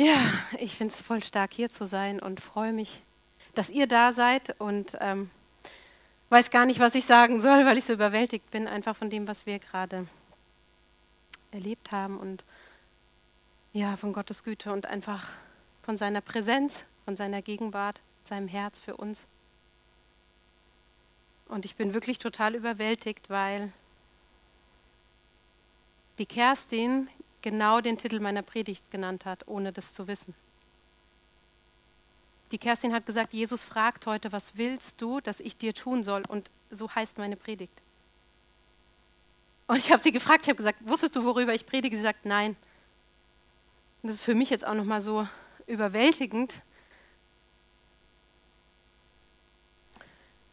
Ja, ich finde es voll stark hier zu sein und freue mich, dass ihr da seid und ähm, weiß gar nicht, was ich sagen soll, weil ich so überwältigt bin, einfach von dem, was wir gerade erlebt haben und ja, von Gottes Güte und einfach von seiner Präsenz, von seiner Gegenwart, seinem Herz für uns. Und ich bin wirklich total überwältigt, weil die Kerstin genau den Titel meiner Predigt genannt hat, ohne das zu wissen. Die Kerstin hat gesagt, Jesus fragt heute, was willst du, dass ich dir tun soll? Und so heißt meine Predigt. Und ich habe sie gefragt, ich habe gesagt, wusstest du, worüber ich predige? Sie sagt, nein. Und das ist für mich jetzt auch nochmal so überwältigend.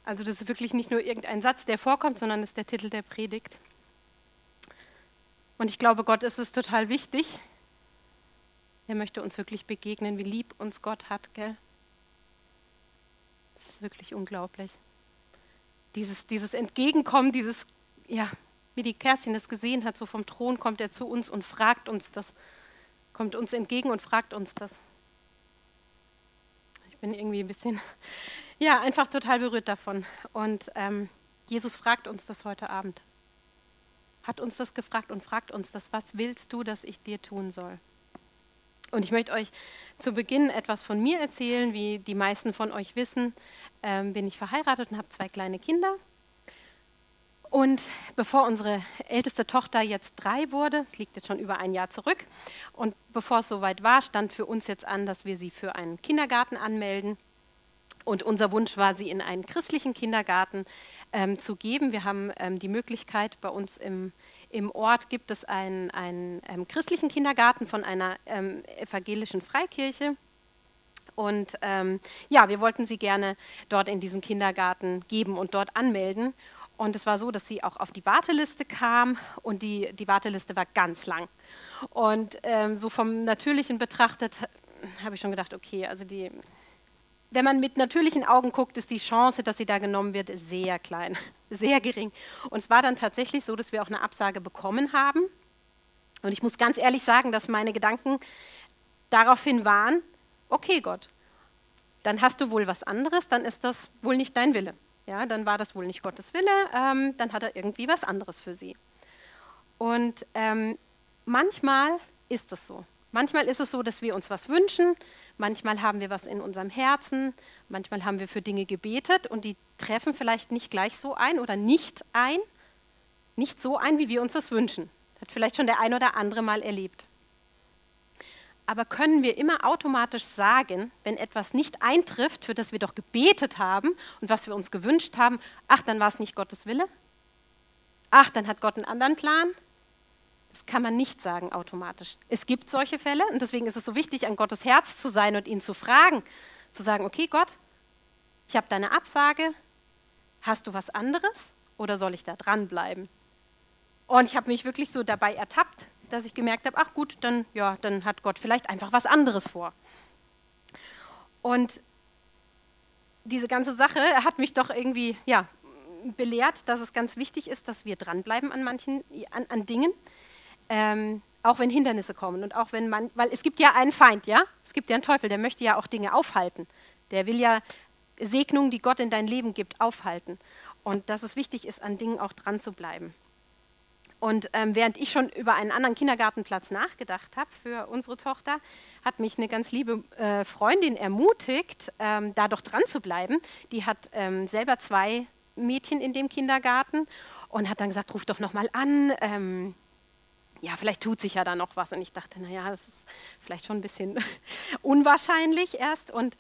Also das ist wirklich nicht nur irgendein Satz, der vorkommt, sondern es ist der Titel der Predigt. Und ich glaube, Gott ist es total wichtig. Er möchte uns wirklich begegnen, wie lieb uns Gott hat, gell? Das ist wirklich unglaublich. Dieses, dieses Entgegenkommen, dieses, ja, wie die Kerstin es gesehen hat, so vom Thron kommt er zu uns und fragt uns das, kommt uns entgegen und fragt uns das. Ich bin irgendwie ein bisschen, ja, einfach total berührt davon. Und ähm, Jesus fragt uns das heute Abend hat uns das gefragt und fragt uns das, was willst du, dass ich dir tun soll? Und ich möchte euch zu Beginn etwas von mir erzählen. Wie die meisten von euch wissen, ähm, bin ich verheiratet und habe zwei kleine Kinder. Und bevor unsere älteste Tochter jetzt drei wurde, es liegt jetzt schon über ein Jahr zurück, und bevor es soweit war, stand für uns jetzt an, dass wir sie für einen Kindergarten anmelden. Und unser Wunsch war, sie in einen christlichen Kindergarten ähm, zu geben. Wir haben ähm, die Möglichkeit, bei uns im, im Ort gibt es einen, einen ähm, christlichen Kindergarten von einer ähm, evangelischen Freikirche. Und ähm, ja, wir wollten sie gerne dort in diesen Kindergarten geben und dort anmelden. Und es war so, dass sie auch auf die Warteliste kam und die, die Warteliste war ganz lang. Und ähm, so vom Natürlichen betrachtet habe ich schon gedacht, okay, also die, wenn man mit natürlichen Augen guckt, ist die Chance, dass sie da genommen wird, sehr klein, sehr gering. Und es war dann tatsächlich so, dass wir auch eine Absage bekommen haben. Und ich muss ganz ehrlich sagen, dass meine Gedanken daraufhin waren, okay Gott, dann hast du wohl was anderes, dann ist das wohl nicht dein Wille. Ja, dann war das wohl nicht Gottes Wille, ähm, dann hat er irgendwie was anderes für sie. Und ähm, manchmal ist es so. Manchmal ist es so, dass wir uns was wünschen, Manchmal haben wir was in unserem Herzen, manchmal haben wir für Dinge gebetet und die treffen vielleicht nicht gleich so ein oder nicht ein, nicht so ein, wie wir uns das wünschen. Hat vielleicht schon der ein oder andere mal erlebt. Aber können wir immer automatisch sagen, wenn etwas nicht eintrifft, für das wir doch gebetet haben und was wir uns gewünscht haben, ach, dann war es nicht Gottes Wille? Ach, dann hat Gott einen anderen Plan? Das kann man nicht sagen automatisch. Es gibt solche Fälle und deswegen ist es so wichtig, an Gottes Herz zu sein und ihn zu fragen. Zu sagen, okay Gott, ich habe deine Absage, hast du was anderes oder soll ich da dranbleiben? Und ich habe mich wirklich so dabei ertappt, dass ich gemerkt habe, ach gut, dann, ja, dann hat Gott vielleicht einfach was anderes vor. Und diese ganze Sache hat mich doch irgendwie ja, belehrt, dass es ganz wichtig ist, dass wir dranbleiben an manchen, an, an Dingen, ähm, auch wenn Hindernisse kommen und auch wenn man, weil es gibt ja einen Feind, ja, es gibt ja einen Teufel, der möchte ja auch Dinge aufhalten. Der will ja Segnungen, die Gott in dein Leben gibt, aufhalten. Und dass es wichtig ist, an Dingen auch dran zu bleiben. Und ähm, während ich schon über einen anderen Kindergartenplatz nachgedacht habe für unsere Tochter, hat mich eine ganz liebe äh, Freundin ermutigt, ähm, da doch dran zu bleiben. Die hat ähm, selber zwei Mädchen in dem Kindergarten und hat dann gesagt, ruf doch noch mal an ähm, ja, vielleicht tut sich ja da noch was. Und ich dachte, naja, das ist vielleicht schon ein bisschen unwahrscheinlich erst. Und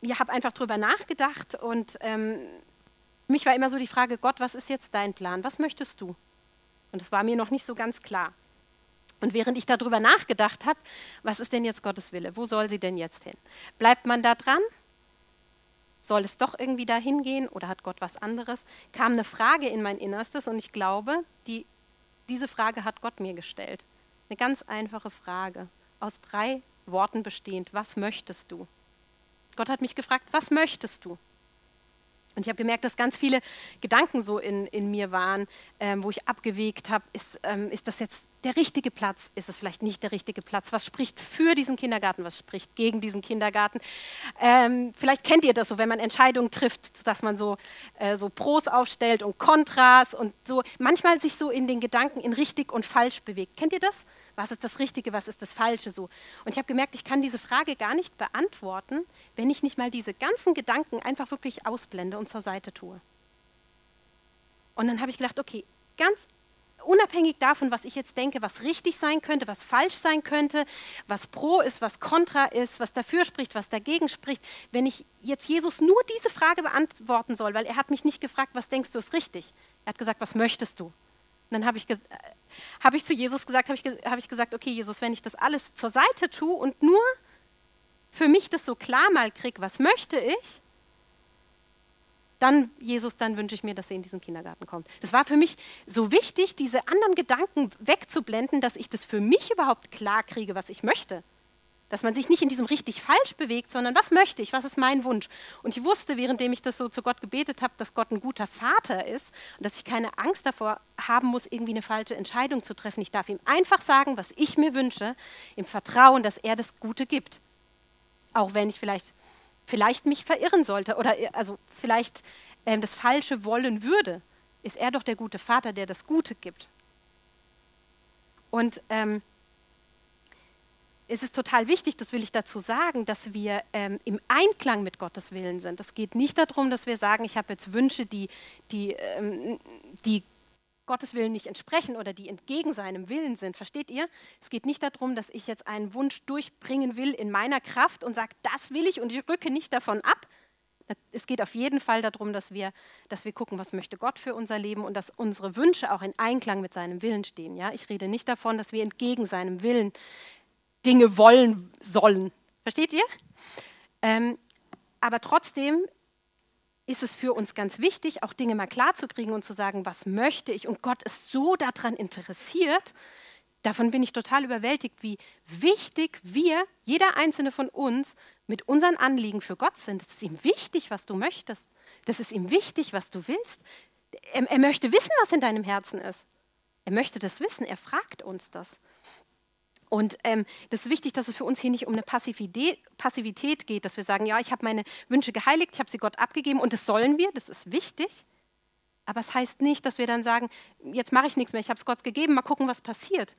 ich ja, habe einfach drüber nachgedacht und ähm, mich war immer so die Frage, Gott, was ist jetzt dein Plan? Was möchtest du? Und es war mir noch nicht so ganz klar. Und während ich darüber nachgedacht habe, was ist denn jetzt Gottes Wille? Wo soll sie denn jetzt hin? Bleibt man da dran? Soll es doch irgendwie dahin gehen oder hat Gott was anderes? Kam eine Frage in mein Innerstes und ich glaube, die diese Frage hat Gott mir gestellt. Eine ganz einfache Frage, aus drei Worten bestehend. Was möchtest du? Gott hat mich gefragt, was möchtest du? Und ich habe gemerkt, dass ganz viele Gedanken so in, in mir waren, ähm, wo ich abgewegt habe, ist, ähm, ist das jetzt der richtige Platz? Ist es vielleicht nicht der richtige Platz? Was spricht für diesen Kindergarten? Was spricht gegen diesen Kindergarten? Ähm, vielleicht kennt ihr das so, wenn man Entscheidungen trifft, dass man so, äh, so Pros aufstellt und Kontras und so manchmal sich so in den Gedanken in richtig und falsch bewegt. Kennt ihr das? Was ist das Richtige, was ist das Falsche so? Und ich habe gemerkt, ich kann diese Frage gar nicht beantworten, wenn ich nicht mal diese ganzen Gedanken einfach wirklich ausblende und zur Seite tue. Und dann habe ich gedacht, okay, ganz unabhängig davon, was ich jetzt denke, was richtig sein könnte, was falsch sein könnte, was pro ist, was kontra ist, was dafür spricht, was dagegen spricht, wenn ich jetzt Jesus nur diese Frage beantworten soll, weil er hat mich nicht gefragt, was denkst du ist richtig. Er hat gesagt, was möchtest du? Und dann habe ich, habe ich zu Jesus gesagt, habe ich, habe ich gesagt, okay, Jesus, wenn ich das alles zur Seite tue und nur für mich das so klar mal kriege, was möchte ich, dann, Jesus, dann wünsche ich mir, dass er in diesen Kindergarten kommt. Das war für mich so wichtig, diese anderen Gedanken wegzublenden, dass ich das für mich überhaupt klar kriege, was ich möchte. Dass man sich nicht in diesem richtig falsch bewegt, sondern was möchte ich, was ist mein Wunsch. Und ich wusste, währenddem ich das so zu Gott gebetet habe, dass Gott ein guter Vater ist und dass ich keine Angst davor haben muss, irgendwie eine falsche Entscheidung zu treffen. Ich darf ihm einfach sagen, was ich mir wünsche, im Vertrauen, dass er das Gute gibt. Auch wenn ich vielleicht, vielleicht mich verirren sollte oder also vielleicht ähm, das Falsche wollen würde, ist er doch der gute Vater, der das Gute gibt. Und ähm, es ist total wichtig, das will ich dazu sagen, dass wir ähm, im Einklang mit Gottes Willen sind. Es geht nicht darum, dass wir sagen, ich habe jetzt Wünsche, die, die, ähm, die Gottes Willen nicht entsprechen oder die entgegen seinem Willen sind. Versteht ihr? Es geht nicht darum, dass ich jetzt einen Wunsch durchbringen will in meiner Kraft und sage, das will ich und ich rücke nicht davon ab. Es geht auf jeden Fall darum, dass wir, dass wir gucken, was möchte Gott für unser Leben und dass unsere Wünsche auch in Einklang mit seinem Willen stehen. Ja? Ich rede nicht davon, dass wir entgegen seinem Willen Dinge wollen sollen. Versteht ihr? Ähm, aber trotzdem ist es für uns ganz wichtig, auch Dinge mal klarzukriegen und zu sagen, was möchte ich? Und Gott ist so daran interessiert. Davon bin ich total überwältigt, wie wichtig wir, jeder einzelne von uns, mit unseren Anliegen für Gott sind. Es ist ihm wichtig, was du möchtest. Das ist ihm wichtig, was du willst. Er, er möchte wissen, was in deinem Herzen ist. Er möchte das wissen. Er fragt uns das. Und ähm, das ist wichtig, dass es für uns hier nicht um eine Passivität, geht, dass wir sagen, ja, ich habe meine Wünsche geheiligt, ich habe sie Gott abgegeben und das sollen wir, das ist wichtig. Aber es das heißt nicht, dass wir dann sagen, jetzt mache ich nichts mehr, ich habe es Gott gegeben, mal gucken, was passiert.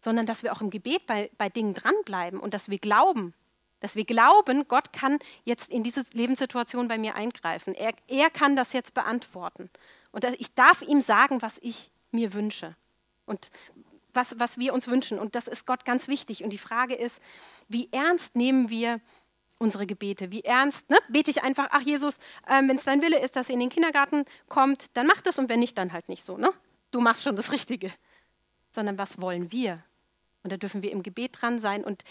Sondern dass wir auch im Gebet bei, bei Dingen dranbleiben und dass wir glauben, dass wir glauben, Gott kann jetzt in diese Lebenssituation bei mir eingreifen. Er, er kann das jetzt beantworten. Und ich darf ihm sagen, was ich mir wünsche. Und was, was wir uns wünschen. Und das ist Gott ganz wichtig. Und die Frage ist, wie ernst nehmen wir unsere Gebete? Wie ernst ne? bete ich einfach, ach Jesus, äh, wenn es dein Wille ist, dass er in den Kindergarten kommt, dann mach das und wenn nicht, dann halt nicht so. Ne? Du machst schon das Richtige. Sondern was wollen wir? Und da dürfen wir im Gebet dran sein und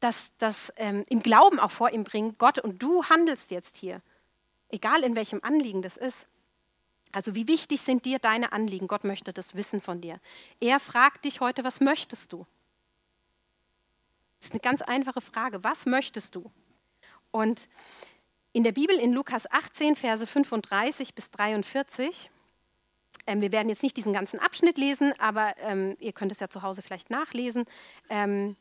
das, das ähm, im Glauben auch vor ihm bringen, Gott, und du handelst jetzt hier. Egal in welchem Anliegen das ist. Also wie wichtig sind dir deine Anliegen? Gott möchte das wissen von dir. Er fragt dich heute, was möchtest du? Das ist eine ganz einfache Frage. Was möchtest du? Und in der Bibel in Lukas 18, Verse 35 bis 43, ähm, wir werden jetzt nicht diesen ganzen Abschnitt lesen, aber ähm, ihr könnt es ja zu Hause vielleicht nachlesen. Ähm,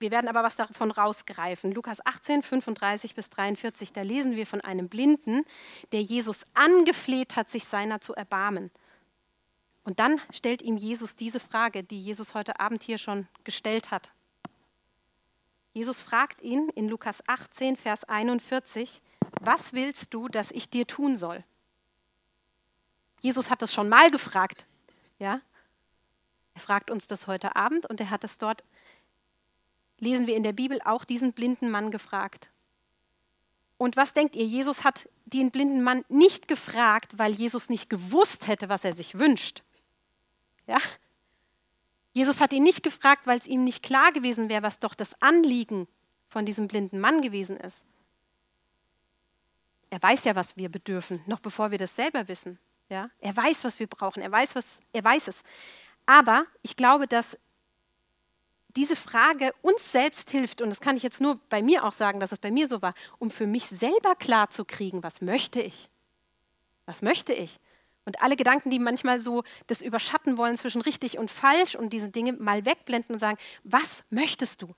wir werden aber was davon rausgreifen. Lukas 18, 35 bis 43, da lesen wir von einem Blinden, der Jesus angefleht hat, sich seiner zu erbarmen. Und dann stellt ihm Jesus diese Frage, die Jesus heute Abend hier schon gestellt hat. Jesus fragt ihn in Lukas 18, Vers 41, was willst du, dass ich dir tun soll? Jesus hat das schon mal gefragt. Ja? Er fragt uns das heute Abend und er hat es dort lesen wir in der Bibel auch diesen blinden Mann gefragt. Und was denkt ihr? Jesus hat den blinden Mann nicht gefragt, weil Jesus nicht gewusst hätte, was er sich wünscht. Ja? Jesus hat ihn nicht gefragt, weil es ihm nicht klar gewesen wäre, was doch das Anliegen von diesem blinden Mann gewesen ist. Er weiß ja, was wir bedürfen, noch bevor wir das selber wissen. Ja? Er weiß, was wir brauchen. Er weiß, was, er weiß es. Aber ich glaube, dass diese Frage uns selbst hilft, und das kann ich jetzt nur bei mir auch sagen, dass es bei mir so war, um für mich selber klar zu kriegen, was möchte ich? Was möchte ich? Und alle Gedanken, die manchmal so das überschatten wollen zwischen richtig und falsch und diese Dinge mal wegblenden und sagen, was möchtest du?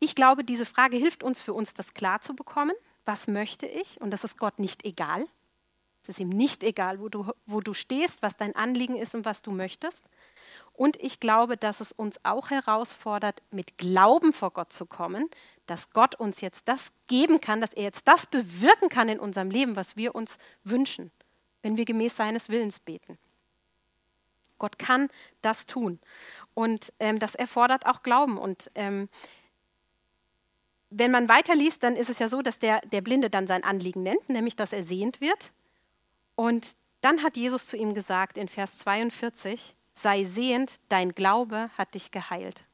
Ich glaube, diese Frage hilft uns für uns, das klar zu bekommen. Was möchte ich? Und das ist Gott nicht egal. Es ist ihm nicht egal, wo du, wo du stehst, was dein Anliegen ist und was du möchtest. Und ich glaube, dass es uns auch herausfordert, mit Glauben vor Gott zu kommen, dass Gott uns jetzt das geben kann, dass er jetzt das bewirken kann in unserem Leben, was wir uns wünschen, wenn wir gemäß seines Willens beten. Gott kann das tun. Und ähm, das erfordert auch Glauben. Und ähm, wenn man weiterliest, dann ist es ja so, dass der, der Blinde dann sein Anliegen nennt, nämlich dass er sehend wird. Und dann hat Jesus zu ihm gesagt in Vers 42, sei sehend, dein Glaube hat dich geheilt.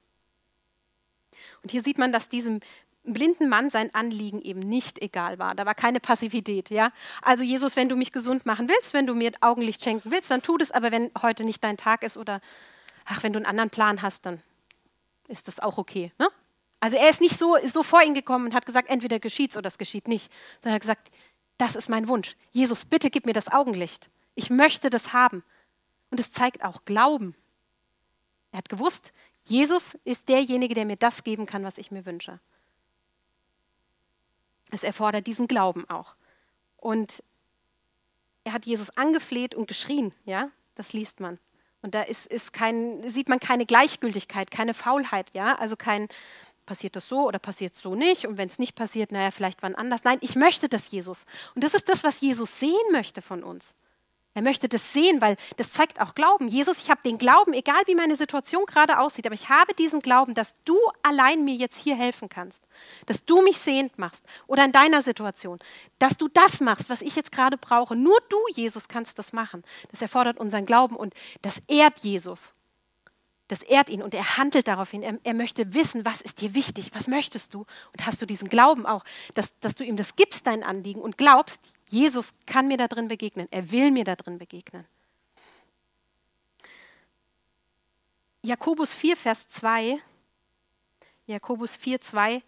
Und hier sieht man, dass diesem blinden Mann sein Anliegen eben nicht egal war. Da war keine Passivität. Ja? Also Jesus, wenn du mich gesund machen willst, wenn du mir Augenlicht schenken willst, dann tu das. Aber wenn heute nicht dein Tag ist oder ach, wenn du einen anderen Plan hast, dann ist das auch okay. Ne? Also er ist nicht so, ist so vor ihn gekommen und hat gesagt, entweder geschieht es oder es geschieht nicht, sondern er hat gesagt, das ist mein Wunsch. Jesus, bitte gib mir das Augenlicht. Ich möchte das haben. Und es zeigt auch Glauben. Er hat gewusst, Jesus ist derjenige, der mir das geben kann, was ich mir wünsche. Es erfordert diesen Glauben auch. Und er hat Jesus angefleht und geschrien, ja, das liest man. Und da ist, ist kein, sieht man keine Gleichgültigkeit, keine Faulheit, ja, also kein, passiert das so oder passiert es so nicht und wenn es nicht passiert, naja, vielleicht wann anders. Nein, ich möchte das, Jesus. Und das ist das, was Jesus sehen möchte von uns. Er möchte das sehen, weil das zeigt auch Glauben. Jesus, ich habe den Glauben, egal wie meine Situation gerade aussieht, aber ich habe diesen Glauben, dass du allein mir jetzt hier helfen kannst, dass du mich sehend machst oder in deiner Situation, dass du das machst, was ich jetzt gerade brauche. Nur du, Jesus, kannst das machen. Das erfordert unseren Glauben und das ehrt Jesus. Das ehrt ihn und er handelt daraufhin. Er, er, möchte wissen, was ist dir wichtig, was möchtest du? Und hast du diesen Glauben auch, dass, dass du ihm das gibst, dein Anliegen, und glaubst, Jesus kann mir da drin begegnen, er will mir da drin begegnen. Jakobus 4, Vers 2, Jakobus 4, 2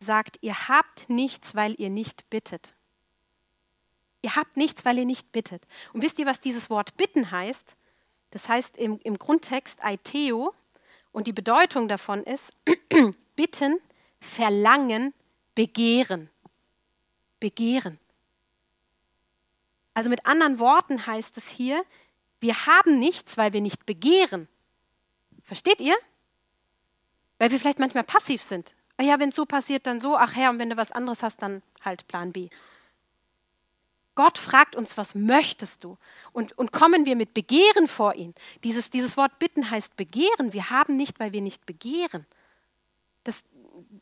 sagt, ihr habt nichts, weil ihr nicht bittet. Ihr habt nichts, weil ihr nicht bittet. Und wisst ihr, was dieses Wort bitten heißt? Das heißt im, im Grundtext Aiteo und die Bedeutung davon ist bitten, verlangen, begehren. Begehren. Also mit anderen Worten heißt es hier, wir haben nichts, weil wir nicht begehren. Versteht ihr? Weil wir vielleicht manchmal passiv sind. Ah ja, wenn es so passiert, dann so. Ach Herr, und wenn du was anderes hast, dann halt Plan B. Gott fragt uns, was möchtest du? Und, und kommen wir mit Begehren vor ihn. Dieses, dieses Wort bitten heißt begehren. Wir haben nicht, weil wir nicht begehren. Das,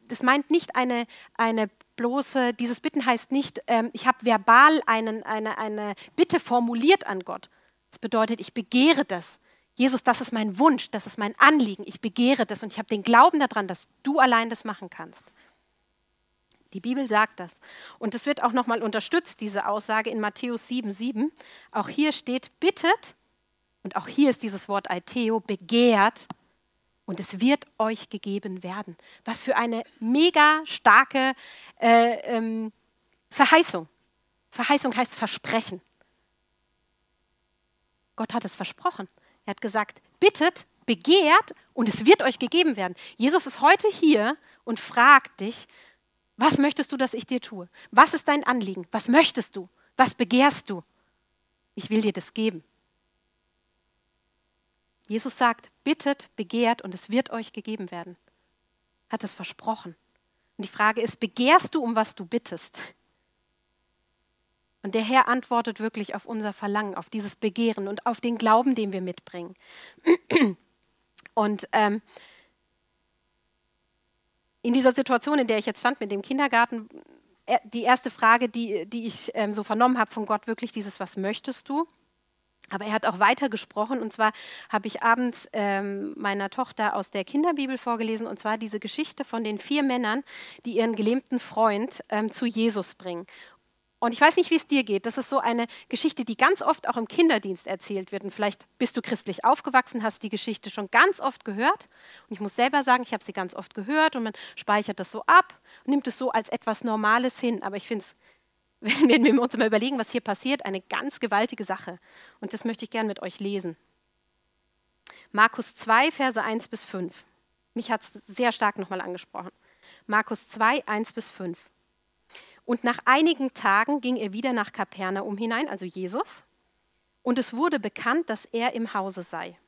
das meint nicht eine, eine bloße, dieses Bitten heißt nicht, ähm, ich habe verbal einen, eine, eine Bitte formuliert an Gott. Das bedeutet, ich begehre das. Jesus, das ist mein Wunsch, das ist mein Anliegen. Ich begehre das und ich habe den Glauben daran, dass du allein das machen kannst. Die Bibel sagt das. Und es wird auch nochmal unterstützt, diese Aussage in Matthäus 7, 7. Auch hier steht, bittet, und auch hier ist dieses Wort Aiteo, begehrt, und es wird euch gegeben werden. Was für eine mega starke äh, ähm, Verheißung. Verheißung heißt Versprechen. Gott hat es versprochen. Er hat gesagt, bittet, begehrt und es wird euch gegeben werden. Jesus ist heute hier und fragt dich, was möchtest du, dass ich dir tue? Was ist dein Anliegen? Was möchtest du? Was begehrst du? Ich will dir das geben. Jesus sagt, bittet, begehrt und es wird euch gegeben werden. Hat es versprochen. Und die Frage ist, begehrst du, um was du bittest? Und der Herr antwortet wirklich auf unser Verlangen, auf dieses Begehren und auf den Glauben, den wir mitbringen. Und ähm, in dieser Situation, in der ich jetzt stand mit dem Kindergarten, die erste Frage, die, die ich ähm, so vernommen habe von Gott, wirklich dieses, was möchtest du? Aber er hat auch weiter gesprochen und zwar habe ich abends ähm, meiner Tochter aus der Kinderbibel vorgelesen und zwar diese Geschichte von den vier Männern, die ihren gelähmten Freund ähm, zu Jesus bringen. Und ich weiß nicht, wie es dir geht. Das ist so eine Geschichte, die ganz oft auch im Kinderdienst erzählt wird. Und vielleicht bist du christlich aufgewachsen, hast die Geschichte schon ganz oft gehört. Und ich muss selber sagen, ich habe sie ganz oft gehört und man speichert das so ab und nimmt es so als etwas Normales hin. Aber ich finde es, wenn wir uns mal überlegen, was hier passiert, eine ganz gewaltige Sache. Und das möchte ich gerne mit euch lesen. Markus 2, Verse 1 bis 5. Mich hat es sehr stark nochmal angesprochen. Markus 2, 1 bis 5. Und nach einigen Tagen ging er wieder nach Kapernaum hinein, also Jesus, und es wurde bekannt, dass er im Hause sei.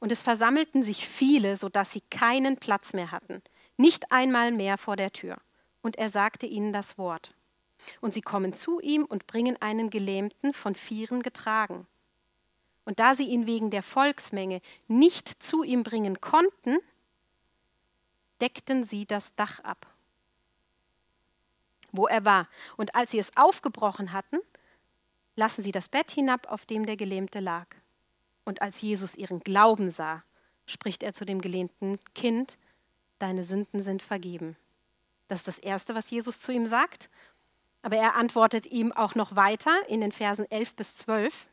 Und es versammelten sich viele, sodass sie keinen Platz mehr hatten, nicht einmal mehr vor der Tür. Und er sagte ihnen das Wort. Und sie kommen zu ihm und bringen einen Gelähmten von Vieren getragen. Und da sie ihn wegen der Volksmenge nicht zu ihm bringen konnten, deckten sie das Dach ab wo er war. Und als sie es aufgebrochen hatten, lassen sie das Bett hinab, auf dem der Gelähmte lag. Und als Jesus ihren Glauben sah, spricht er zu dem gelähmten Kind, deine Sünden sind vergeben. Das ist das Erste, was Jesus zu ihm sagt. Aber er antwortet ihm auch noch weiter in den Versen 11 bis 12.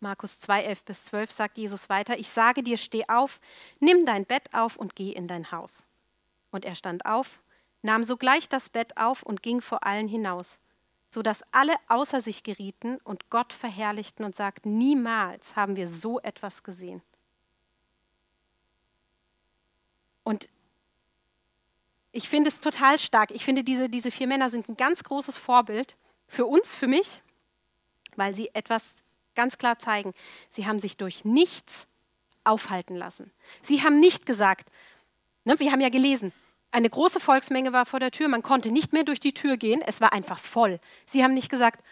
Markus 2, 11 bis 12 sagt Jesus weiter, ich sage dir, steh auf, nimm dein Bett auf und geh in dein Haus. Und er stand auf, nahm sogleich das Bett auf und ging vor allen hinaus, so dass alle außer sich gerieten und Gott verherrlichten und sagten, niemals haben wir so etwas gesehen. Und ich finde es total stark. Ich finde, diese, diese vier Männer sind ein ganz großes Vorbild für uns, für mich, weil sie etwas ganz klar zeigen. Sie haben sich durch nichts aufhalten lassen. Sie haben nicht gesagt, ne, wir haben ja gelesen, eine große Volksmenge war vor der Tür, man konnte nicht mehr durch die Tür gehen, es war einfach voll. Sie haben nicht gesagt,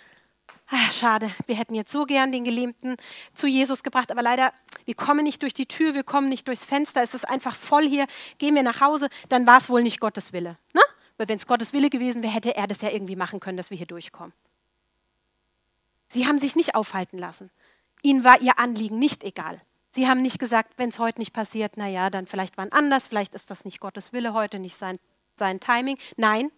ah, schade, wir hätten jetzt so gern den Gelähmten zu Jesus gebracht, aber leider, wir kommen nicht durch die Tür, wir kommen nicht durchs Fenster, es ist einfach voll hier, gehen wir nach Hause, dann war es wohl nicht Gottes Wille. Ne? Weil wenn es Gottes Wille gewesen wäre, hätte er das ja irgendwie machen können, dass wir hier durchkommen. Sie haben sich nicht aufhalten lassen. Ihnen war ihr Anliegen nicht egal. Sie haben nicht gesagt, wenn es heute nicht passiert, naja, dann vielleicht wann anders, vielleicht ist das nicht Gottes Wille heute, nicht sein, sein Timing. Nein,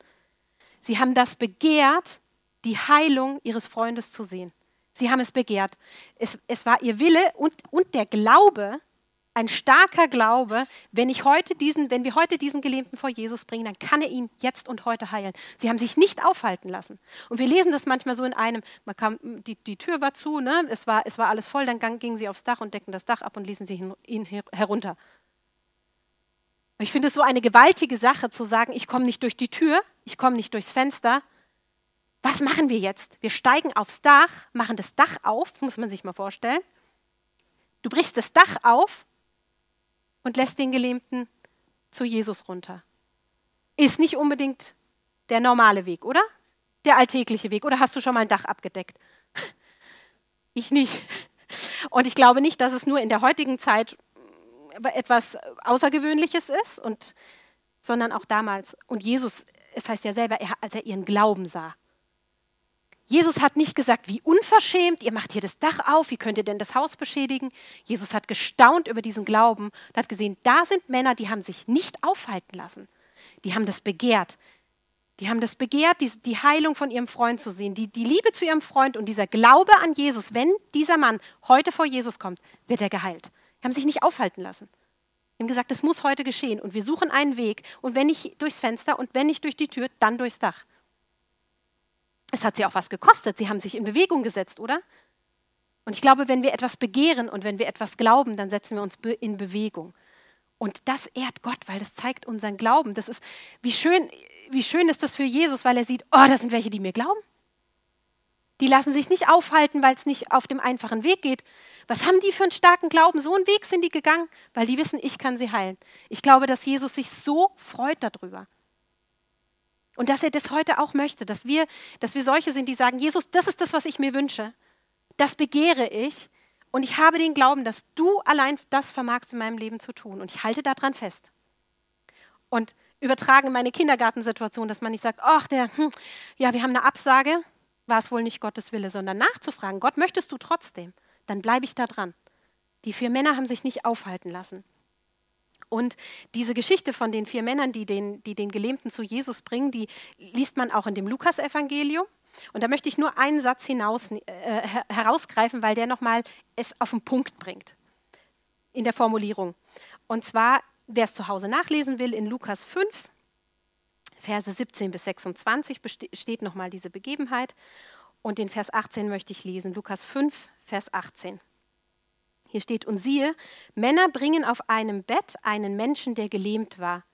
sie haben das begehrt, die Heilung ihres Freundes zu sehen. Sie haben es begehrt. Es, es war ihr Wille und, und der Glaube, ein starker Glaube, wenn, ich heute diesen, wenn wir heute diesen Gelähmten vor Jesus bringen, dann kann er ihn jetzt und heute heilen. Sie haben sich nicht aufhalten lassen. Und wir lesen das manchmal so in einem, man kam, die, die Tür war zu, ne? es, war, es war alles voll, dann gingen sie aufs Dach und deckten das Dach ab und ließen sich ihn herunter. Ich finde es so eine gewaltige Sache zu sagen, ich komme nicht durch die Tür, ich komme nicht durchs Fenster. Was machen wir jetzt? Wir steigen aufs Dach, machen das Dach auf, muss man sich mal vorstellen. Du brichst das Dach auf und lässt den Gelähmten zu Jesus runter. Ist nicht unbedingt der normale Weg, oder? Der alltägliche Weg. Oder hast du schon mal ein Dach abgedeckt? Ich nicht. Und ich glaube nicht, dass es nur in der heutigen Zeit etwas Außergewöhnliches ist, und, sondern auch damals. Und Jesus, es heißt ja selber, er, als er ihren Glauben sah. Jesus hat nicht gesagt, wie unverschämt, ihr macht hier das Dach auf, wie könnt ihr denn das Haus beschädigen? Jesus hat gestaunt über diesen Glauben und hat gesehen, da sind Männer, die haben sich nicht aufhalten lassen. Die haben das begehrt. Die haben das begehrt, die, die Heilung von ihrem Freund zu sehen, die, die Liebe zu ihrem Freund und dieser Glaube an Jesus. Wenn dieser Mann heute vor Jesus kommt, wird er geheilt. Die haben sich nicht aufhalten lassen. Die haben gesagt, es muss heute geschehen und wir suchen einen Weg und wenn nicht durchs Fenster und wenn nicht durch die Tür, dann durchs Dach. Es hat sie auch was gekostet. Sie haben sich in Bewegung gesetzt, oder? Und ich glaube, wenn wir etwas begehren und wenn wir etwas glauben, dann setzen wir uns in Bewegung. Und das ehrt Gott, weil das zeigt unseren Glauben. Das ist, wie schön, wie schön ist das für Jesus, weil er sieht, oh, das sind welche, die mir glauben. Die lassen sich nicht aufhalten, weil es nicht auf dem einfachen Weg geht. Was haben die für einen starken Glauben? So einen Weg sind die gegangen, weil die wissen, ich kann sie heilen. Ich glaube, dass Jesus sich so freut darüber. Und dass er das heute auch möchte, dass wir, dass wir solche sind, die sagen, Jesus, das ist das, was ich mir wünsche. Das begehre ich. Und ich habe den Glauben, dass du allein das vermagst in meinem Leben zu tun. Und ich halte daran fest. Und übertragen in meine Kindergartensituation, dass man nicht sagt, ach, der, hm, ja, wir haben eine Absage, war es wohl nicht Gottes Wille, sondern nachzufragen, Gott, möchtest du trotzdem? Dann bleibe ich da dran. Die vier Männer haben sich nicht aufhalten lassen. Und diese Geschichte von den vier Männern, die den, die den Gelähmten zu Jesus bringen, die liest man auch in dem Lukasevangelium. Und da möchte ich nur einen Satz hinaus, äh, herausgreifen, weil der nochmal es auf den Punkt bringt in der Formulierung. Und zwar, wer es zu Hause nachlesen will, in Lukas 5, Verse 17 bis 26 steht nochmal diese Begebenheit. Und den Vers 18 möchte ich lesen. Lukas 5, Vers 18. Hier steht, und siehe, Männer bringen auf einem Bett einen Menschen, der gelähmt war.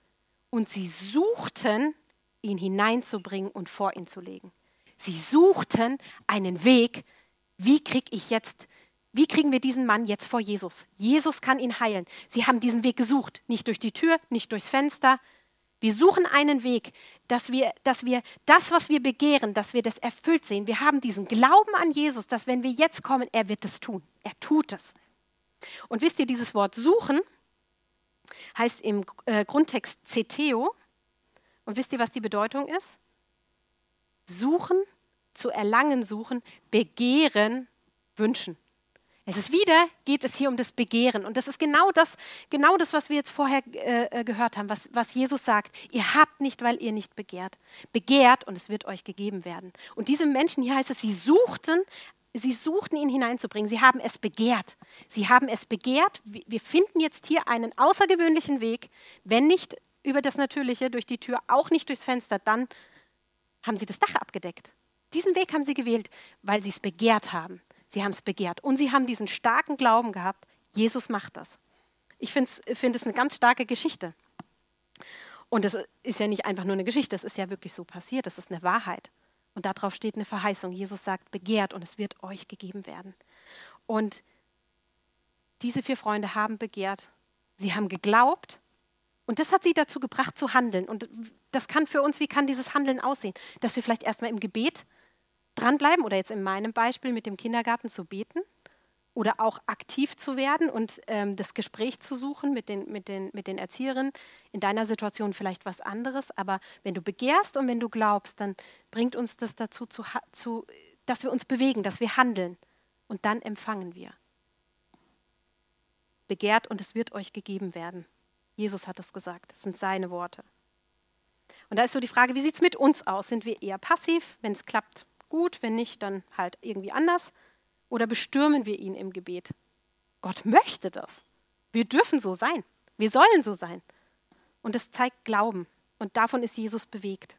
Und sie suchten, ihn hineinzubringen und vor ihn zu legen. Sie suchten einen Weg, wie krieg ich jetzt, wie kriegen wir diesen Mann jetzt vor Jesus? Jesus kann ihn heilen. Sie haben diesen Weg gesucht, nicht durch die Tür, nicht durchs Fenster. Wir suchen einen Weg, dass wir, dass wir das, was wir begehren, dass wir das erfüllt sehen. Wir haben diesen Glauben an Jesus, dass wenn wir jetzt kommen, er wird es tun. Er tut es. Und wisst ihr, dieses Wort suchen heißt im äh, Grundtext Zeteo. Und wisst ihr, was die Bedeutung ist? Suchen, zu erlangen suchen, begehren, wünschen. Es ist wieder, geht es hier um das Begehren. Und das ist genau das, genau das was wir jetzt vorher äh, äh, gehört haben, was, was Jesus sagt. Ihr habt nicht, weil ihr nicht begehrt. Begehrt und es wird euch gegeben werden. Und diese Menschen, hier heißt es, sie suchten, sie suchten ihn hineinzubringen. Sie haben es begehrt. Sie haben es begehrt. Wir finden jetzt hier einen außergewöhnlichen Weg. Wenn nicht über das Natürliche, durch die Tür, auch nicht durchs Fenster, dann haben sie das Dach abgedeckt. Diesen Weg haben sie gewählt, weil sie es begehrt haben. Sie haben es begehrt. Und sie haben diesen starken Glauben gehabt, Jesus macht das. Ich finde es find eine ganz starke Geschichte. Und es ist ja nicht einfach nur eine Geschichte, es ist ja wirklich so passiert, es ist eine Wahrheit. Und darauf steht eine Verheißung. Jesus sagt, begehrt und es wird euch gegeben werden. Und diese vier Freunde haben begehrt, sie haben geglaubt und das hat sie dazu gebracht zu handeln. Und das kann für uns, wie kann dieses Handeln aussehen? Dass wir vielleicht erstmal im Gebet dranbleiben oder jetzt in meinem Beispiel mit dem Kindergarten zu beten oder auch aktiv zu werden und ähm, das Gespräch zu suchen mit den, mit, den, mit den Erzieherinnen. In deiner Situation vielleicht was anderes, aber wenn du begehrst und wenn du glaubst, dann bringt uns das dazu, zu, zu, dass wir uns bewegen, dass wir handeln und dann empfangen wir. Begehrt und es wird euch gegeben werden. Jesus hat es gesagt, das sind seine Worte. Und da ist so die Frage, wie sieht es mit uns aus? Sind wir eher passiv, wenn es klappt, gut, wenn nicht, dann halt irgendwie anders. Oder bestürmen wir ihn im Gebet? Gott möchte das. Wir dürfen so sein. Wir sollen so sein. Und es zeigt Glauben. Und davon ist Jesus bewegt.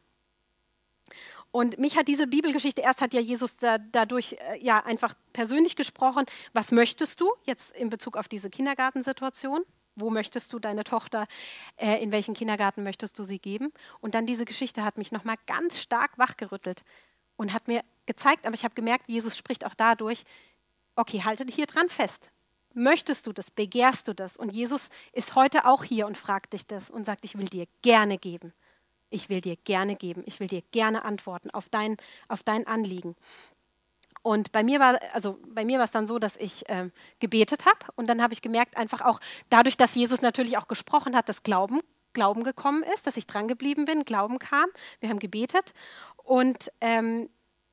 Und mich hat diese Bibelgeschichte, erst hat ja Jesus da, dadurch äh, ja einfach persönlich gesprochen, was möchtest du jetzt in Bezug auf diese Kindergartensituation? Wo möchtest du deine Tochter, äh, in welchen Kindergarten möchtest du sie geben? Und dann diese Geschichte hat mich nochmal ganz stark wachgerüttelt und hat mir gezeigt, aber ich habe gemerkt, Jesus spricht auch dadurch, okay, halte hier dran fest. Möchtest du das? Begehrst du das? Und Jesus ist heute auch hier und fragt dich das und sagt, ich will dir gerne geben. Ich will dir gerne geben. Ich will dir gerne antworten auf dein, auf dein Anliegen. Und bei mir war also bei mir war es dann so, dass ich äh, gebetet habe und dann habe ich gemerkt, einfach auch dadurch, dass Jesus natürlich auch gesprochen hat, dass Glauben Glauben gekommen ist, dass ich dran geblieben bin, Glauben kam. Wir haben gebetet und ähm,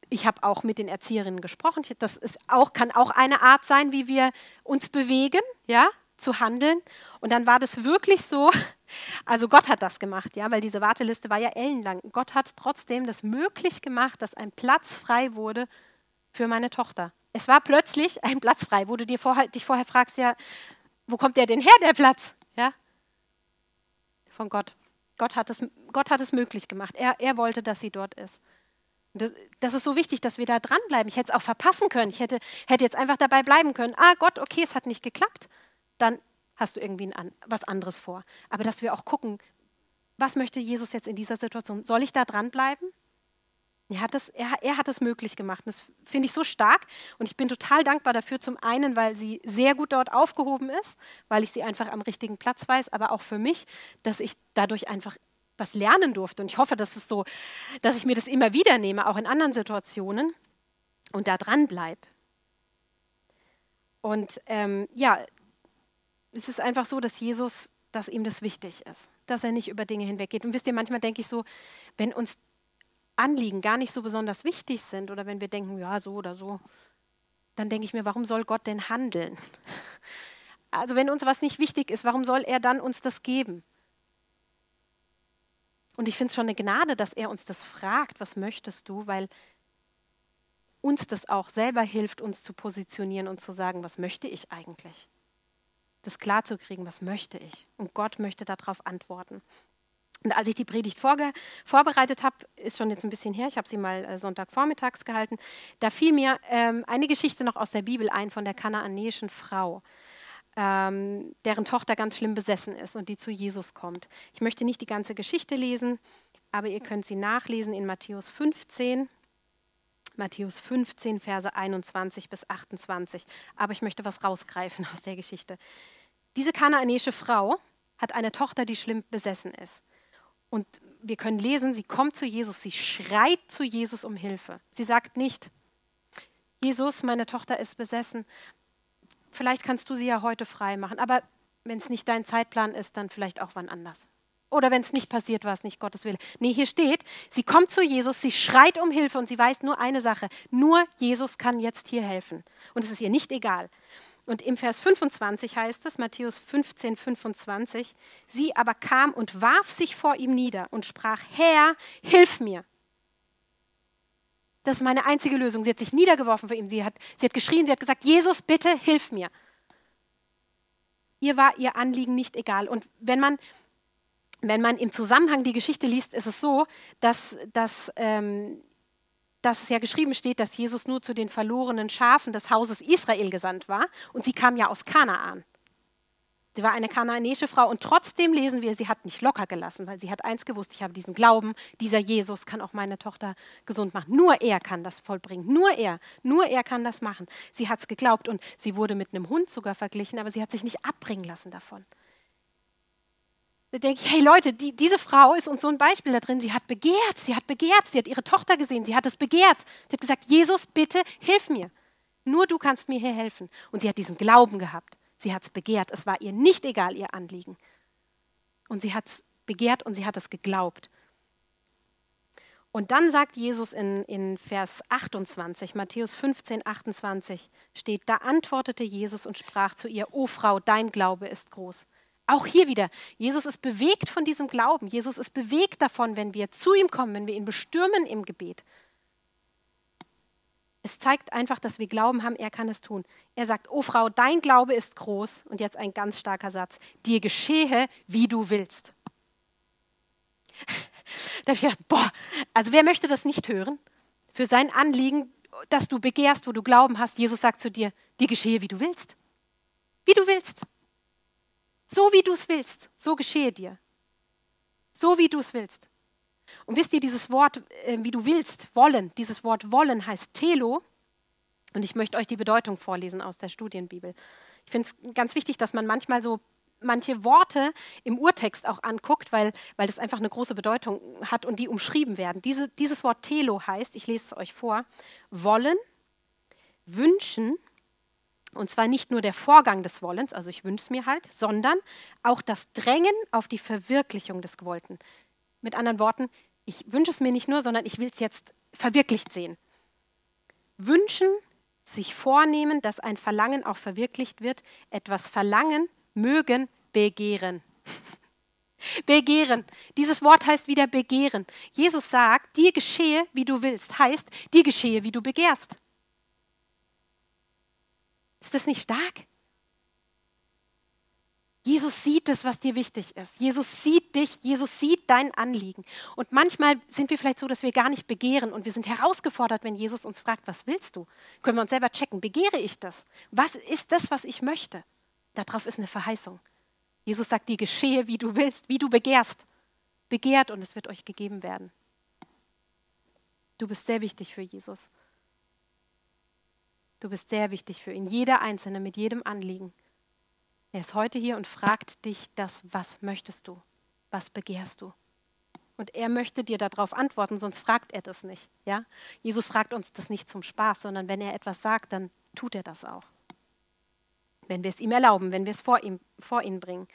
ich habe auch mit den Erzieherinnen gesprochen. Das ist auch, kann auch eine Art sein, wie wir uns bewegen, ja, zu handeln. Und dann war das wirklich so, also Gott hat das gemacht, ja, weil diese Warteliste war ja ellenlang. Gott hat trotzdem das möglich gemacht, dass ein Platz frei wurde für meine Tochter. Es war plötzlich ein Platz frei, wo du dir vorher, dich vorher fragst, ja, wo kommt der denn her, der Platz? Ja? Von Gott. Gott hat es, Gott hat es möglich gemacht. Er, er wollte, dass sie dort ist. Das, ist so wichtig, dass wir da dranbleiben. Ich hätte es auch verpassen können. Ich hätte, hätte jetzt einfach dabei bleiben können. Ah Gott, okay, es hat nicht geklappt. Dann hast du irgendwie ein, was anderes vor. Aber dass wir auch gucken, was möchte Jesus jetzt in dieser Situation? Soll ich da dranbleiben? Er hat, es, er, er hat es möglich gemacht. Das finde ich so stark und ich bin total dankbar dafür. Zum einen, weil sie sehr gut dort aufgehoben ist, weil ich sie einfach am richtigen Platz weiß, aber auch für mich, dass ich dadurch einfach was lernen durfte. Und ich hoffe, dass es so, dass ich mir das immer wieder nehme, auch in anderen Situationen und da dran bleibe. Und ähm, ja, es ist einfach so, dass Jesus, dass ihm das wichtig ist, dass er nicht über Dinge hinweggeht. Und wisst ihr, manchmal denke ich so, wenn uns Anliegen gar nicht so besonders wichtig sind oder wenn wir denken, ja, so oder so, dann denke ich mir, warum soll Gott denn handeln? Also wenn uns was nicht wichtig ist, warum soll er dann uns das geben? Und ich finde es schon eine Gnade, dass er uns das fragt, was möchtest du, weil uns das auch selber hilft, uns zu positionieren und zu sagen, was möchte ich eigentlich? Das klarzukriegen, was möchte ich? Und Gott möchte darauf antworten. Und als ich die Predigt vorbereitet habe, ist schon jetzt ein bisschen her, ich habe sie mal äh, Sonntagvormittags gehalten, da fiel mir ähm, eine Geschichte noch aus der Bibel ein von der kanaanäischen Frau, ähm, deren Tochter ganz schlimm besessen ist und die zu Jesus kommt. Ich möchte nicht die ganze Geschichte lesen, aber ihr könnt sie nachlesen in Matthäus 15. Matthäus 15, Verse 21 bis 28. Aber ich möchte was rausgreifen aus der Geschichte. Diese kanaanäische Frau hat eine Tochter, die schlimm besessen ist. Und wir können lesen, sie kommt zu Jesus, sie schreit zu Jesus um Hilfe. Sie sagt nicht, Jesus, meine Tochter ist besessen, vielleicht kannst du sie ja heute frei machen, aber wenn es nicht dein Zeitplan ist, dann vielleicht auch wann anders. Oder wenn es nicht passiert, war es nicht Gottes Wille. Nee, hier steht, sie kommt zu Jesus, sie schreit um Hilfe und sie weiß nur eine Sache, nur Jesus kann jetzt hier helfen. Und es ist ihr nicht egal. Und im Vers 25 heißt es, Matthäus 15, 25, sie aber kam und warf sich vor ihm nieder und sprach, Herr, hilf mir. Das ist meine einzige Lösung. Sie hat sich niedergeworfen vor ihm. Sie hat, sie hat geschrien, sie hat gesagt, Jesus, bitte hilf mir. Ihr war ihr Anliegen nicht egal. Und wenn man, wenn man im Zusammenhang die Geschichte liest, ist es so, dass, dass ähm, dass es ja geschrieben steht, dass Jesus nur zu den verlorenen Schafen des Hauses Israel gesandt war und sie kam ja aus Kanaan. Sie war eine kanaanäische Frau und trotzdem lesen wir, sie hat nicht locker gelassen, weil sie hat eins gewusst, ich habe diesen Glauben, dieser Jesus kann auch meine Tochter gesund machen. Nur er kann das vollbringen, nur er, nur er kann das machen. Sie hat es geglaubt und sie wurde mit einem Hund sogar verglichen, aber sie hat sich nicht abbringen lassen davon. Da denke ich, hey Leute, die, diese Frau ist uns so ein Beispiel da drin. Sie hat begehrt, sie hat begehrt, sie hat ihre Tochter gesehen, sie hat es begehrt. Sie hat gesagt, Jesus, bitte hilf mir. Nur du kannst mir hier helfen. Und sie hat diesen Glauben gehabt. Sie hat es begehrt. Es war ihr nicht egal, ihr Anliegen. Und sie hat es begehrt und sie hat es geglaubt. Und dann sagt Jesus in, in Vers 28, Matthäus 15, 28, steht, da antwortete Jesus und sprach zu ihr, O Frau, dein Glaube ist groß. Auch hier wieder, Jesus ist bewegt von diesem Glauben. Jesus ist bewegt davon, wenn wir zu ihm kommen, wenn wir ihn bestürmen im Gebet. Es zeigt einfach, dass wir Glauben haben, er kann es tun. Er sagt, oh Frau, dein Glaube ist groß. Und jetzt ein ganz starker Satz. Dir geschehe, wie du willst. da habe ich gedacht, boah, also wer möchte das nicht hören? Für sein Anliegen, dass du begehrst, wo du Glauben hast, Jesus sagt zu dir, dir geschehe, wie du willst. Wie du willst. So wie du es willst, so geschehe dir. So wie du es willst. Und wisst ihr, dieses Wort, äh, wie du willst, wollen, dieses Wort wollen heißt Telo. Und ich möchte euch die Bedeutung vorlesen aus der Studienbibel. Ich finde es ganz wichtig, dass man manchmal so manche Worte im Urtext auch anguckt, weil, weil das einfach eine große Bedeutung hat und die umschrieben werden. Diese, dieses Wort Telo heißt, ich lese es euch vor, wollen, wünschen, und zwar nicht nur der Vorgang des Wollens, also ich wünsche es mir halt, sondern auch das Drängen auf die Verwirklichung des Gewollten. Mit anderen Worten, ich wünsche es mir nicht nur, sondern ich will es jetzt verwirklicht sehen. Wünschen, sich vornehmen, dass ein Verlangen auch verwirklicht wird, etwas verlangen, mögen, begehren. begehren. Dieses Wort heißt wieder begehren. Jesus sagt, dir geschehe, wie du willst, heißt, dir geschehe, wie du begehrst. Ist das nicht stark? Jesus sieht es, was dir wichtig ist. Jesus sieht dich, Jesus sieht dein Anliegen. Und manchmal sind wir vielleicht so, dass wir gar nicht begehren und wir sind herausgefordert, wenn Jesus uns fragt, was willst du? Können wir uns selber checken, begehre ich das? Was ist das, was ich möchte? Darauf ist eine Verheißung. Jesus sagt dir, geschehe, wie du willst, wie du begehrst. Begehrt und es wird euch gegeben werden. Du bist sehr wichtig für Jesus. Du bist sehr wichtig für ihn. Jeder Einzelne mit jedem Anliegen. Er ist heute hier und fragt dich das, was möchtest du? Was begehrst du? Und er möchte dir darauf antworten, sonst fragt er das nicht. Ja? Jesus fragt uns das nicht zum Spaß, sondern wenn er etwas sagt, dann tut er das auch. Wenn wir es ihm erlauben, wenn wir es vor, ihm, vor ihn bringen.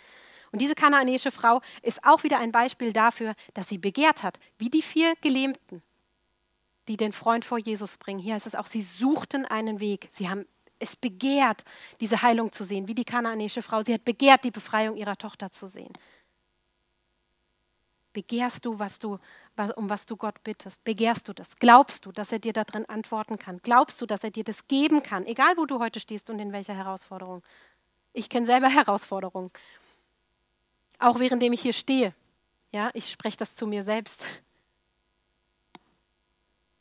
Und diese kanaanäische Frau ist auch wieder ein Beispiel dafür, dass sie begehrt hat, wie die vier Gelähmten die den Freund vor Jesus bringen. Hier heißt es auch, sie suchten einen Weg. Sie haben es begehrt, diese Heilung zu sehen, wie die kanaanäische Frau. Sie hat begehrt, die Befreiung ihrer Tochter zu sehen. Begehrst du, was du, was, um was du Gott bittest? Begehrst du das? Glaubst du, dass er dir darin antworten kann? Glaubst du, dass er dir das geben kann, egal wo du heute stehst und in welcher Herausforderung? Ich kenne selber Herausforderungen. Auch währenddem ich hier stehe. Ja, ich spreche das zu mir selbst.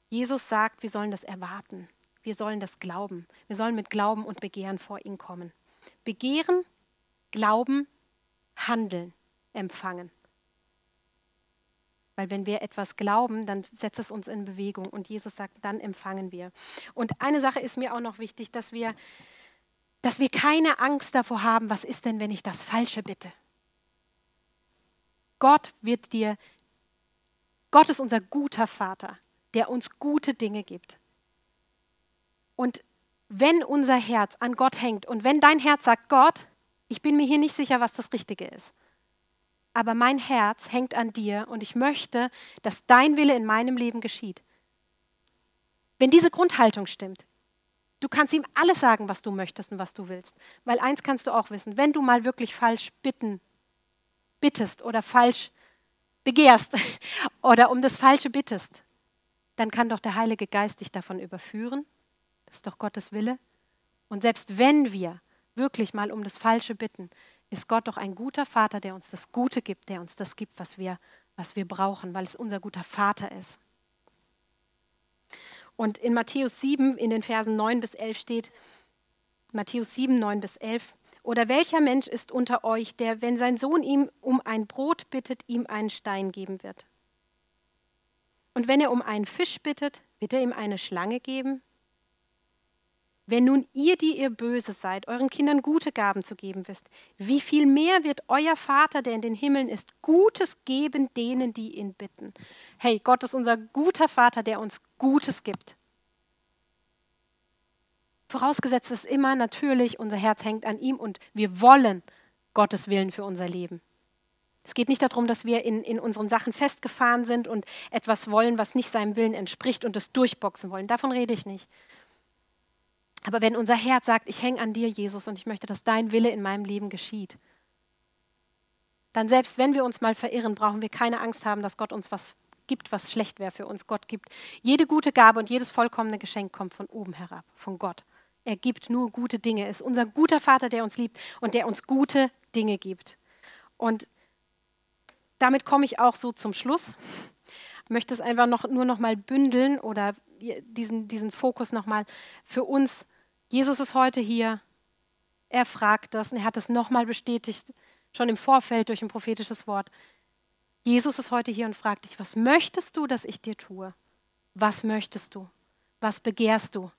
Jesus sagt, wir sollen das erwarten. Wir sollen das glauben. Wir sollen mit Glauben und Begehren vor ihn kommen. Begehren, glauben, handeln, empfangen. Weil wenn wir etwas glauben, dann setzt es uns in Bewegung. Und Jesus sagt, dann empfangen wir. Und eine Sache ist mir auch noch wichtig, dass wir, dass wir keine Angst davor haben, was ist denn, wenn ich das Falsche bitte. Gott wird dir, Gott ist unser guter Vater, der uns gute Dinge gibt. Und wenn unser Herz an Gott hängt und wenn dein Herz sagt, Gott, ich bin mir hier nicht sicher, was das Richtige ist, aber mein Herz hängt an dir und ich möchte, dass dein Wille in meinem Leben geschieht. Wenn diese Grundhaltung stimmt, du kannst ihm alles sagen, was du möchtest und was du willst. Weil eins kannst du auch wissen, wenn du mal wirklich falsch bitten, bittest oder falsch begehrst oder um das Falsche bittest, dann kann doch der Heilige Geist dich davon überführen. Das ist doch Gottes Wille. Und selbst wenn wir wirklich mal um das Falsche bitten, ist Gott doch ein guter Vater, der uns das Gute gibt, der uns das gibt, was wir, was wir brauchen, weil es unser guter Vater ist. Und in Matthäus 7, in den Versen 9 bis 11 steht, Matthäus 7, 9 bis 11, oder welcher Mensch ist unter euch, der, wenn sein Sohn ihm um ein Brot bittet, ihm einen Stein geben wird? Und wenn er um einen Fisch bittet, wird er ihm eine Schlange geben? Wenn nun ihr, die ihr böse seid, euren Kindern gute Gaben zu geben wisst, wie viel mehr wird euer Vater, der in den Himmeln ist, Gutes geben denen, die ihn bitten? Hey, Gott ist unser guter Vater, der uns Gutes gibt. Vorausgesetzt ist immer natürlich, unser Herz hängt an ihm und wir wollen Gottes Willen für unser Leben. Es geht nicht darum, dass wir in, in unseren Sachen festgefahren sind und etwas wollen, was nicht seinem Willen entspricht und es durchboxen wollen. Davon rede ich nicht. Aber wenn unser Herz sagt, ich hänge an dir, Jesus, und ich möchte, dass dein Wille in meinem Leben geschieht, dann selbst wenn wir uns mal verirren, brauchen wir keine Angst haben, dass Gott uns was gibt, was schlecht wäre für uns. Gott gibt jede gute Gabe und jedes vollkommene Geschenk kommt von oben herab, von Gott. Er gibt nur gute Dinge. Er ist unser guter Vater, der uns liebt und der uns gute Dinge gibt. Und damit komme ich auch so zum Schluss. Ich möchte es einfach noch, nur noch mal bündeln oder diesen, diesen Fokus noch mal für uns. Jesus ist heute hier. Er fragt das und er hat es noch mal bestätigt, schon im Vorfeld durch ein prophetisches Wort. Jesus ist heute hier und fragt dich, was möchtest du, dass ich dir tue? Was möchtest du? Was begehrst du?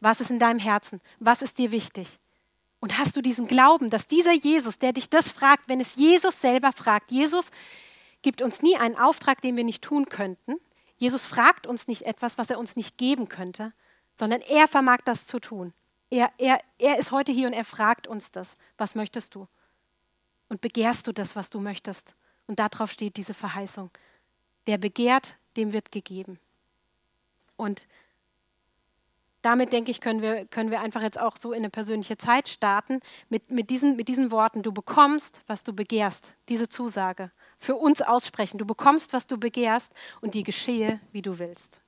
Was ist in deinem Herzen? Was ist dir wichtig? Und hast du diesen Glauben, dass dieser Jesus, der dich das fragt, wenn es Jesus selber fragt, Jesus, gibt uns nie einen Auftrag, den wir nicht tun könnten. Jesus fragt uns nicht etwas, was er uns nicht geben könnte, sondern er vermag das zu tun. Er, er, er ist heute hier und er fragt uns das. Was möchtest du? Und begehrst du das, was du möchtest? Und darauf steht diese Verheißung. Wer begehrt, dem wird gegeben. Und damit, denke ich, können wir, können wir einfach jetzt auch so in eine persönliche Zeit starten mit, mit, diesen, mit diesen Worten. Du bekommst, was du begehrst. Diese Zusage für uns aussprechen. Du bekommst, was du begehrst und dir geschehe, wie du willst.